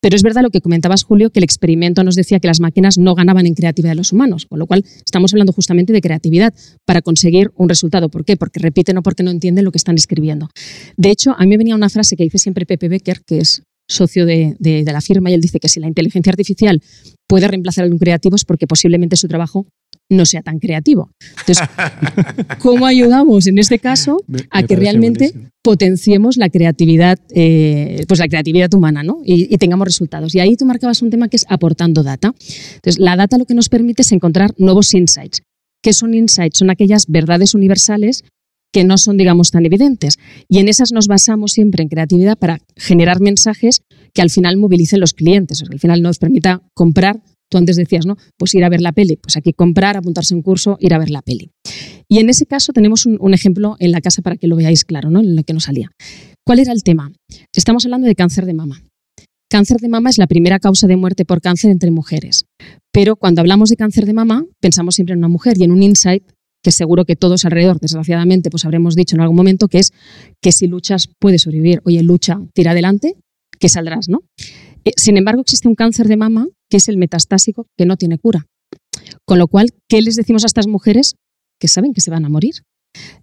pero es verdad lo que comentabas, Julio, que el experimento nos decía que las máquinas no ganaban en creatividad de los humanos, con lo cual estamos hablando justamente de creatividad para conseguir un resultado. ¿Por qué? Porque repiten o porque no entienden lo que están escribiendo. De hecho, a mí me venía una frase que dice siempre Pepe Becker, que es socio de, la firma, y él dice que si la inteligencia artificial puede reemplazar a un creativo es porque posiblemente su trabajo no sea tan creativo. Entonces, ¿cómo ayudamos en este caso a que realmente buenísimo. potenciemos la creatividad, eh, pues la creatividad humana, ¿no? Y, y tengamos resultados. Y ahí tú marcabas un tema que es aportando data. Entonces, la data lo que nos permite es encontrar nuevos insights. ¿Qué son insights? Son aquellas verdades universales que no son, digamos, tan evidentes. Y en esas nos basamos siempre en creatividad para generar mensajes que al final movilicen los clientes, o sea, que al final nos permita comprar. Tú antes decías, ¿no? Pues ir a ver la peli. Pues aquí comprar, apuntarse un curso, ir a ver la peli. Y en ese caso tenemos un, un ejemplo en la casa para que lo veáis claro, ¿no? En lo que nos salía. ¿Cuál era el tema? Estamos hablando de cáncer de mama. Cáncer de mama es la primera causa de muerte por cáncer entre mujeres. Pero cuando hablamos de cáncer de mama, pensamos siempre en una mujer y en un insight que seguro que todos alrededor, desgraciadamente, pues habremos dicho en algún momento, que es que si luchas puedes sobrevivir. Oye, lucha, tira adelante, que saldrás, ¿no? Eh, sin embargo, existe un cáncer de mama que es el metastásico que no tiene cura. Con lo cual, ¿qué les decimos a estas mujeres que saben que se van a morir?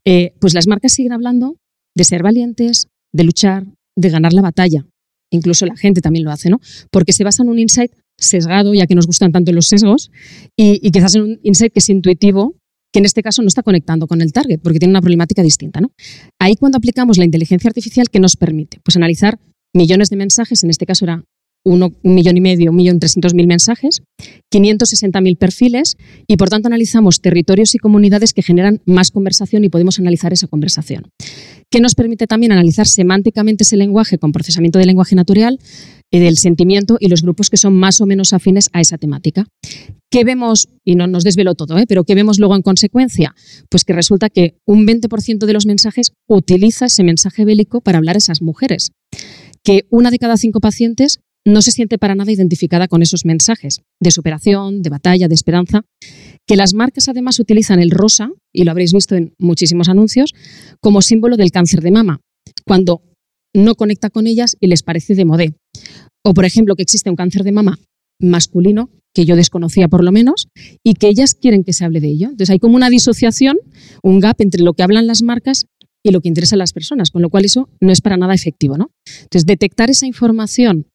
Eh, pues las marcas siguen hablando de ser valientes, de luchar, de ganar la batalla. Incluso la gente también lo hace, ¿no? Porque se basa en un insight sesgado, ya que nos gustan tanto los sesgos, y, quizás en un insight que es intuitivo, que en este caso no está conectando con el target porque tiene una problemática distinta. ¿no? Ahí cuando aplicamos la inteligencia artificial, ¿qué nos permite? Pues analizar millones de mensajes, en este caso era un millón y medio, un millón trescientos mil mensajes, 560 mil perfiles y por tanto analizamos territorios y comunidades que generan más conversación y podemos analizar esa conversación. ¿Qué nos permite también analizar semánticamente ese lenguaje con procesamiento de lenguaje natural, eh, del sentimiento y los grupos que son más o menos afines a esa temática. ¿Qué vemos? Y no nos desvelo todo, ¿eh? pero ¿qué vemos luego en consecuencia? Pues que resulta que un 20% de los mensajes utiliza ese mensaje bélico para hablar a esas mujeres. Que una de cada cinco pacientes no se siente para nada identificada con esos mensajes de superación, de batalla, de esperanza, que las marcas además utilizan el rosa, y lo habréis visto en muchísimos anuncios, como símbolo del cáncer de mama, cuando no conecta con ellas y les parece de modé. O, por ejemplo, que existe un cáncer de mama masculino, que yo desconocía por lo menos, y que ellas quieren que se hable de ello. Entonces hay como una disociación, un gap entre lo que hablan las marcas y lo que interesa a las personas, con lo cual eso no es para nada efectivo. ¿no? Entonces, detectar esa información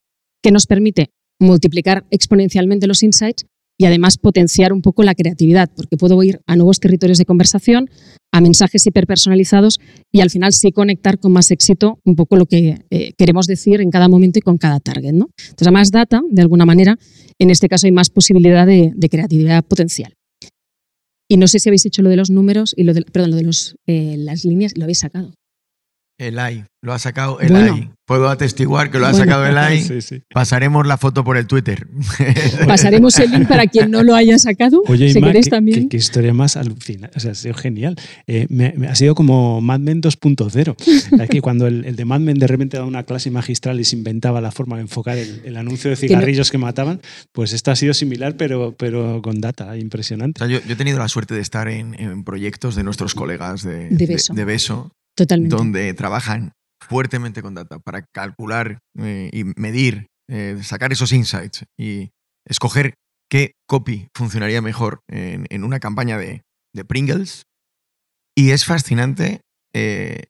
que nos permite multiplicar exponencialmente los insights y además potenciar un poco la creatividad, porque puedo ir a nuevos territorios de conversación, a mensajes hiperpersonalizados y al final sí conectar con más éxito un poco lo que eh, queremos decir en cada momento y con cada target. ¿no? Entonces, a más data, de alguna manera, en este caso hay más posibilidad de, creatividad potencial. Y no sé si habéis hecho lo de los números y lo de, perdón, lo de los, eh, las líneas, lo habéis sacado. El AI, lo ha sacado el AI. Puedo atestiguar que lo ha sacado el AI. Pasaremos la foto por el Twitter. Pasaremos el link para quien no lo haya sacado. Oye, si qué, también. Qué, historia más alucinante. O sea, ha sido genial. Eh, me, ha sido como Mad Men 2.0. Aquí cuando el, de Mad Men de repente daba una clase magistral y se inventaba la forma de enfocar el, anuncio de cigarrillos que, mataban, pues esto ha sido similar, pero, pero con data. Impresionante. yo, he tenido la suerte de estar en, proyectos de nuestros colegas de, de Beso donde trabajan fuertemente con data para calcular eh, y medir, eh, sacar esos insights y escoger qué copy funcionaría mejor en, una campaña de, Pringles. Y es fascinante eh,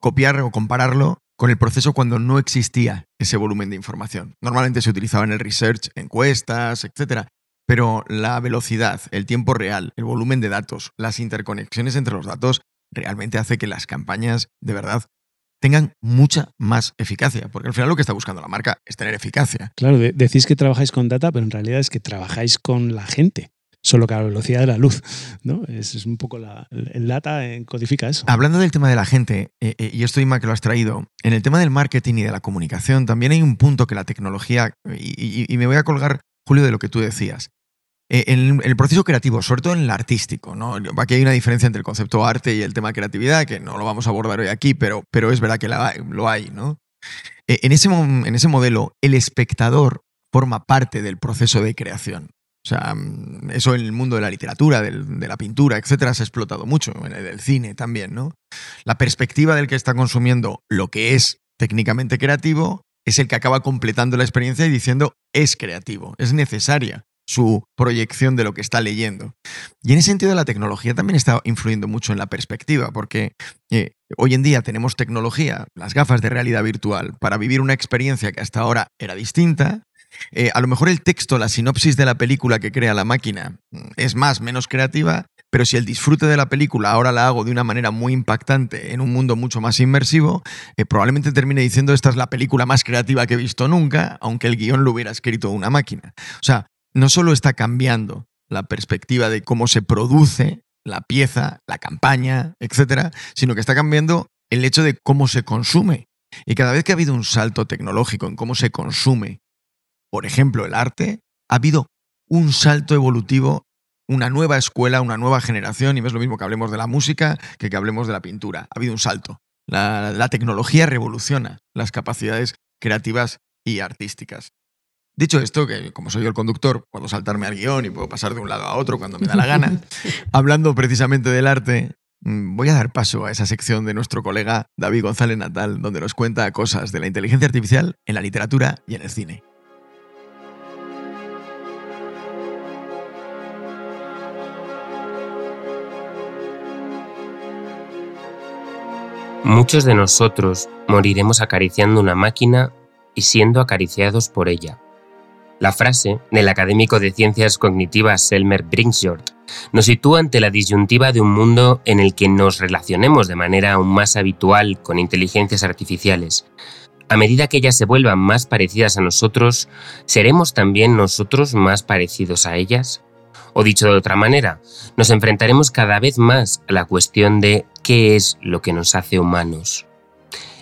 copiar o compararlo con el proceso cuando no existía ese volumen de información. Normalmente se utilizaba en el research, encuestas, etc. Pero la velocidad, el tiempo real, el volumen de datos, las interconexiones entre los datos realmente hace que las campañas de verdad tengan mucha más eficacia, porque al final lo que está buscando la marca es tener eficacia. Claro, decís que trabajáis con data, pero en realidad es que trabajáis con la gente, solo que a la velocidad de la luz, ¿no? Es, un poco la, el data codifica eso. Hablando del tema de la gente, eh, eh, y esto Ima que lo has traído, en el tema del marketing y de la comunicación también hay un punto que la tecnología, y me voy a colgar, Julio, de lo que tú decías. Eh, en el proceso creativo, sobre todo en el artístico. ¿no? Aquí hay una diferencia entre el concepto arte y el tema creatividad, que no lo vamos a abordar hoy aquí, pero, es verdad que lo hay. ¿no? Eh, en, ese, modelo, el espectador forma parte del proceso de creación. Mm, eso en el mundo de la literatura, de la pintura, etcétera, se ha explotado mucho, en el del cine también, ¿no? La perspectiva del que está consumiendo lo que es técnicamente creativo es el que acaba completando la experiencia y diciendo es creativo, es necesaria su proyección de lo que está leyendo. Y en ese sentido la tecnología también está influyendo mucho en la perspectiva, porque eh, hoy en día tenemos tecnología, las gafas de realidad virtual, para vivir una experiencia que hasta ahora era distinta. Eh, a lo mejor el texto, la sinopsis de la película que crea la máquina mm, es más, menos creativa, pero si el disfrute de la película ahora la hago de una manera muy impactante en un mundo mucho más inmersivo, eh, probablemente termine diciendo esta es la película más creativa que he visto nunca, aunque el guion lo hubiera escrito una máquina. O sea, no solo está cambiando la perspectiva de cómo se produce la pieza, la campaña, etcétera, sino que está cambiando el hecho de cómo se consume. Y cada vez que ha habido un salto tecnológico en cómo se consume, por ejemplo, el arte, ha habido un salto evolutivo, una nueva escuela, una nueva generación, y no es lo mismo que hablemos de la música que que hablemos de la pintura. Ha habido un salto. La, la tecnología revoluciona las capacidades creativas y artísticas. Dicho esto, que como soy yo el conductor, puedo saltarme al guion y puedo pasar de un lado a otro cuando me da la gana, hablando precisamente del arte, mm, voy a dar paso a esa sección de nuestro colega David González Natal, donde nos cuenta cosas de la inteligencia artificial en la literatura y en el cine. Muchos de nosotros moriremos acariciando una máquina y siendo acariciados por ella. La frase del académico de ciencias cognitivas Selmer Bringsjord nos sitúa ante la disyuntiva de un mundo en el que nos relacionemos de manera aún más habitual con inteligencias artificiales. A medida que ellas se vuelvan más parecidas a nosotros, ¿seremos también nosotros más parecidos a ellas? O dicho de otra manera, nos enfrentaremos cada vez más a la cuestión de qué es lo que nos hace humanos.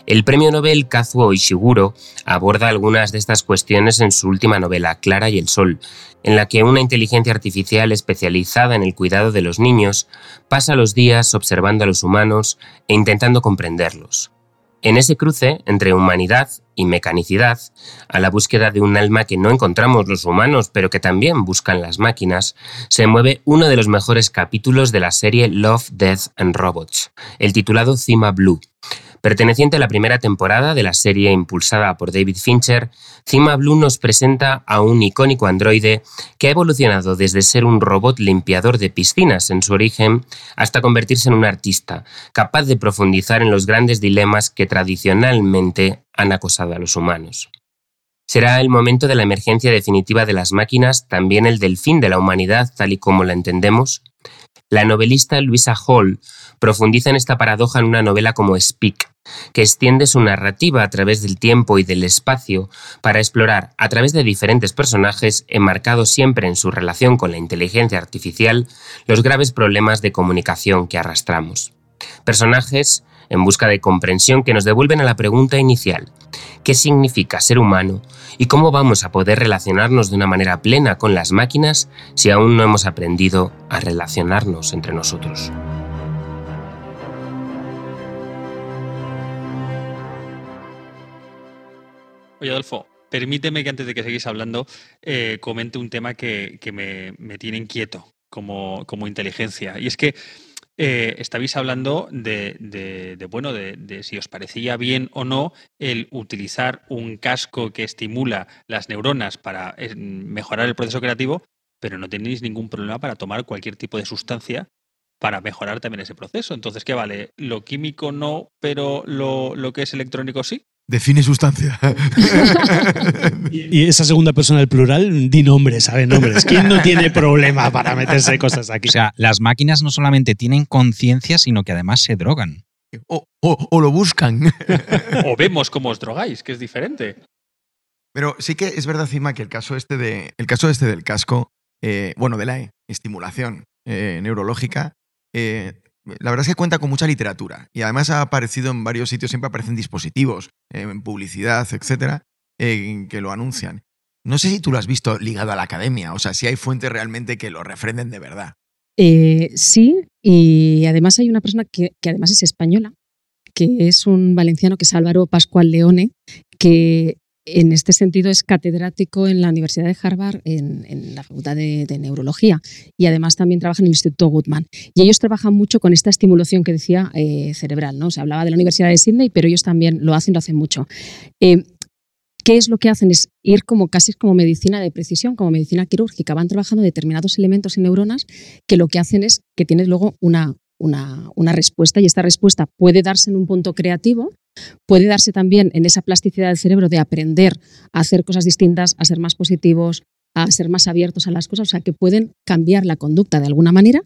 El premio Nobel Kazuo Ishiguro aborda algunas de estas cuestiones en su última novela, Clara y el Sol, en la que una inteligencia artificial especializada en el cuidado de los niños pasa los días observando a los humanos e intentando comprenderlos. En ese cruce entre humanidad y mecanicidad, a la búsqueda de un alma que no encontramos los humanos, pero que también buscan las máquinas, se mueve uno de los mejores capítulos de la serie Love, Death and Robots, el titulado Cima Blue, Perteneciente a la primera temporada de la serie impulsada por David Fincher, Cima Blue nos presenta a un icónico androide que ha evolucionado desde ser un robot limpiador de piscinas en su origen hasta convertirse en un artista, capaz de profundizar en los grandes dilemas que tradicionalmente han acosado a los humanos. ¿Será el momento de la emergencia definitiva de las máquinas también el del fin de la humanidad tal y como la entendemos? La novelista Luisa Hall profundiza en esta paradoja en una novela como Speak, que extiende su narrativa a través del tiempo y del espacio para explorar, a través de diferentes personajes enmarcados siempre en su relación con la inteligencia artificial, los graves problemas de comunicación que arrastramos. Personajes en busca de comprensión que nos devuelven a la pregunta inicial, ¿qué significa ser humano y cómo vamos a poder relacionarnos de una manera plena con las máquinas si aún no hemos aprendido a relacionarnos entre nosotros? Oye, Adolfo, permíteme que antes de que seguís hablando, eh, comente un tema que, me, tiene inquieto como, como inteligencia. Y es que eh, estabais hablando de, bueno, de, si os parecía bien o no el utilizar un casco que estimula las neuronas para eh, mejorar el proceso creativo, pero no tenéis ningún problema para tomar cualquier tipo de sustancia para mejorar también ese proceso. Entonces, ¿qué vale? Lo químico no, pero lo, lo que es electrónico sí. Define sustancia. y esa segunda persona del plural, di nombres, ¿sabe? Nombres. ¿Quién no tiene problema para meterse cosas aquí? O sea, las máquinas no solamente tienen conciencia, sino que además se drogan. O, lo buscan. o vemos cómo os drogáis, que es diferente. Pero sí que es verdad, Cima, que el caso este, de, el caso este del casco, eh, bueno, de la estimulación eh, neurológica, eh, la verdad es que cuenta con mucha literatura y además ha aparecido en varios sitios, siempre aparecen dispositivos, en publicidad, etcétera, que lo anuncian. No sé si tú lo has visto ligado a la academia, o sea, si hay fuentes realmente que lo refrenden de verdad. Eh, sí, y además hay una persona que, que, además es española, que es un valenciano que es Álvaro Pascual Leone, que en este sentido es catedrático en la Universidad de Harvard en, la Facultad de, Neurología y además también trabaja en el Instituto Goodman. Y ellos trabajan mucho con esta estimulación que decía eh, cerebral. ¿no? Se hablaba de la Universidad de Sydney, pero ellos también lo hacen, lo hacen mucho. Eh, ¿Qué es lo que hacen? Es ir como casi como medicina de precisión, como medicina quirúrgica. Van trabajando determinados elementos y neuronas que lo que hacen es que tienes luego una, una, una, respuesta y esta respuesta puede darse en un punto creativo, puede darse también en esa plasticidad del cerebro de aprender a hacer cosas distintas, a ser más positivos, a ser más abiertos a las cosas, o sea, que pueden cambiar la conducta de alguna manera.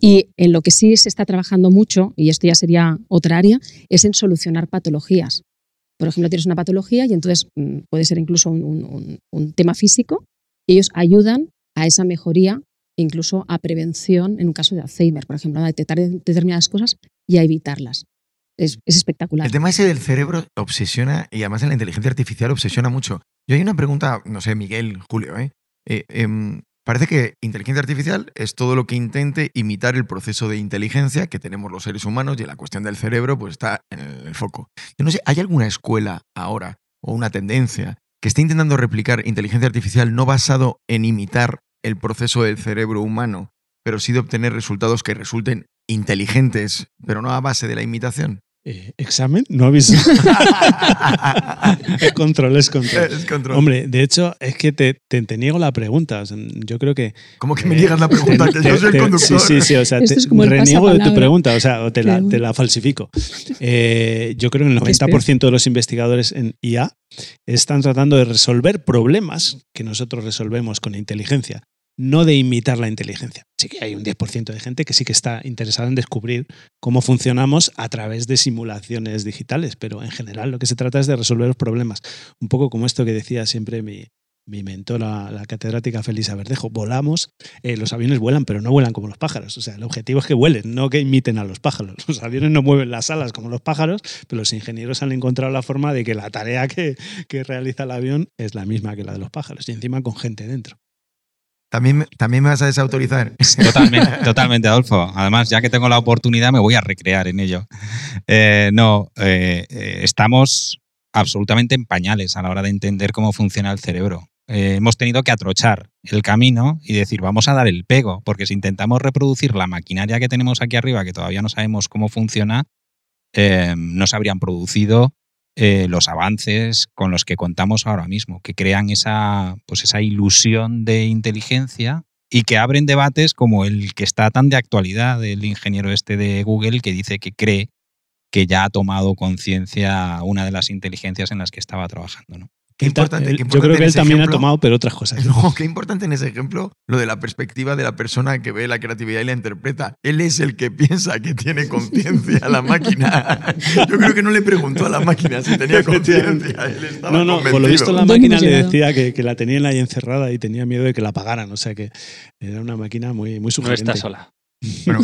Y en lo que sí se está trabajando mucho, y esto ya sería otra área, es en solucionar patologías. Por ejemplo, tienes una patología y entonces mm, puede ser incluso un, tema físico, ellos ayudan a esa mejoría incluso a prevención en un caso de Alzheimer, por ejemplo, a detectar determinadas cosas y a evitarlas. Es, espectacular. El tema ese del cerebro obsesiona y además en la inteligencia artificial obsesiona mucho. Yo hay una pregunta, no sé, Miguel, Julio, ¿eh? eh em, parece que inteligencia artificial es todo lo que intente imitar el proceso de inteligencia que tenemos los seres humanos y la cuestión del cerebro pues está en el foco. Yo no sé, ¿hay alguna escuela ahora o una tendencia que esté intentando replicar inteligencia artificial no basado en imitar el proceso del cerebro humano, pero sí de obtener resultados que resulten inteligentes, pero no a base de la imitación. Eh, ¿Examen? ¿No habéis...? control, es control. Es control. Hombre, de hecho, es que te, te, niego la pregunta. yo creo que... ¿Cómo que me niegas la pregunta? que yo soy el conductor. Sí, sí, sí. O sea, te, reniego de tu pregunta. O sea, te, la, te la falsifico. Eh, yo creo que el 90% de los investigadores en IA están tratando de resolver problemas que nosotros resolvemos con inteligencia no de imitar la inteligencia. Sí que hay un 10% de gente que sí que está interesada en descubrir cómo funcionamos a través de simulaciones digitales, pero en general lo que se trata es de resolver los problemas. Un poco como esto que decía siempre mi, mi mentora, la catedrática Felisa Verdejo, volamos, eh, los aviones vuelan, pero no vuelan como los pájaros. O sea, el objetivo es que vuelen, no que imiten a los pájaros. Los aviones no mueven las alas como los pájaros, pero los ingenieros han encontrado la forma de que la tarea que, que realiza el avión es la misma que la de los pájaros, y encima con gente dentro. ¿También, ¿También me vas a desautorizar? Totalmente, Adolfo. Además, ya que tengo la oportunidad, me voy a recrear en ello. Eh, no, eh, eh, estamos absolutamente en pañales a la hora de entender cómo funciona el cerebro. Hemos tenido que atrochar el camino y decir, vamos a dar el pego, porque si intentamos reproducir la maquinaria que tenemos aquí arriba, que todavía no sabemos cómo funciona, no se habrían producido eh, los avances con los que contamos ahora mismo, que crean esa, pues esa ilusión de inteligencia y que abren debates como el que está tan de actualidad, el ingeniero este de Google que dice que cree que ya ha tomado conciencia una de las inteligencias en las que estaba trabajando. ¿no? Qué importante, qué Yo creo que él también ha tomado, pero otras cosas. No, qué importante en ese ejemplo lo de la perspectiva de la persona que ve la creatividad y la interpreta. Él es el que piensa que tiene conciencia la máquina. Yo creo que no le preguntó a la máquina si tenía conciencia. Él estaba No, no, por lo convencido. visto la ¿Dónde máquina le decía que, que la tenían ahí encerrada y tenía miedo de que la apagaran. O sea que era una máquina muy, muy No sugerente. está sola. Bueno,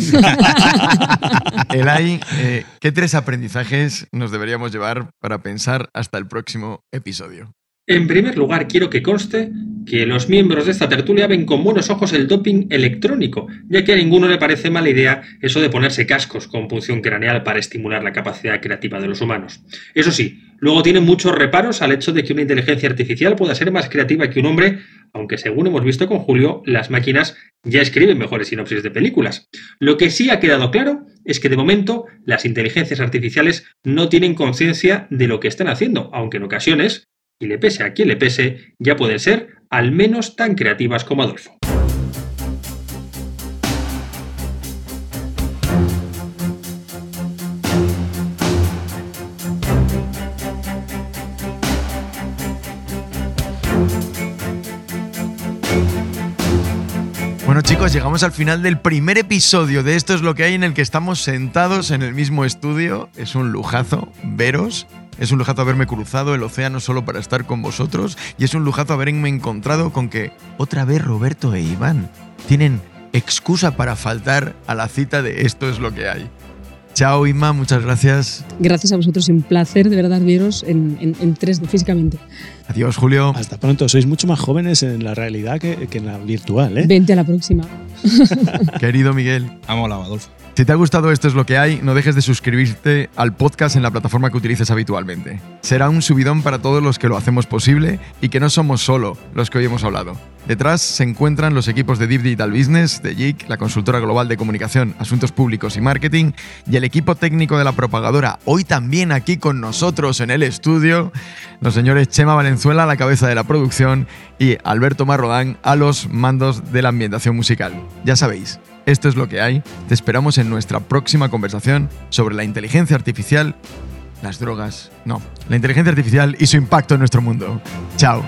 Elai, eh, ¿qué tres aprendizajes nos deberíamos llevar para pensar hasta el próximo episodio? En primer lugar, quiero que conste que los miembros de esta tertulia ven con buenos ojos el doping electrónico, ya que a ninguno le parece mala idea eso de ponerse cascos con punción craneal para estimular la capacidad creativa de los humanos. Eso sí, luego tienen muchos reparos al hecho de que una inteligencia artificial pueda ser más creativa que un hombre, aunque según hemos visto con Julio, las máquinas ya escriben mejores sinopsis de películas. Lo que sí ha quedado claro es que de momento las inteligencias artificiales no tienen conciencia de lo que están haciendo, aunque en ocasiones y le pese a quien le pese, ya pueden ser al menos tan creativas como Adolfo. Bueno chicos, llegamos al final del primer episodio de Esto es lo que hay en el que estamos sentados en el mismo estudio. Es un lujazo veros. Es un lujazo haberme cruzado el océano solo para estar con vosotros. Y es un lujazo haberme encontrado con que otra vez Roberto e Iván tienen excusa para faltar a la cita de Esto es lo que hay. Chao Inma, muchas gracias. Gracias a vosotros, un placer de verdad veros en, en, en 3D físicamente. Adiós Julio. Hasta pronto. Sois mucho más jóvenes en la realidad que, que en la virtual, ¿eh? Vente a la próxima. Querido Miguel. Ha molado, Adolfo. Si te ha gustado esto es lo que hay, no dejes de suscribirte al podcast en la plataforma que utilices habitualmente. Será un subidón para todos los que lo hacemos posible y que no somos solo los que hoy hemos hablado. Detrás se encuentran los equipos de Deep Digital Business, de JIC, la consultora global de comunicación, asuntos públicos y marketing, y el equipo técnico de la propagadora, hoy también aquí con nosotros en el estudio, los señores Chema Valenzuela a la cabeza de la producción y Alberto Marrodán a los mandos de la ambientación musical. Ya sabéis, esto es lo que hay. Te esperamos en nuestra próxima conversación sobre la inteligencia artificial, las drogas, no, la inteligencia artificial y su impacto en nuestro mundo. Chao.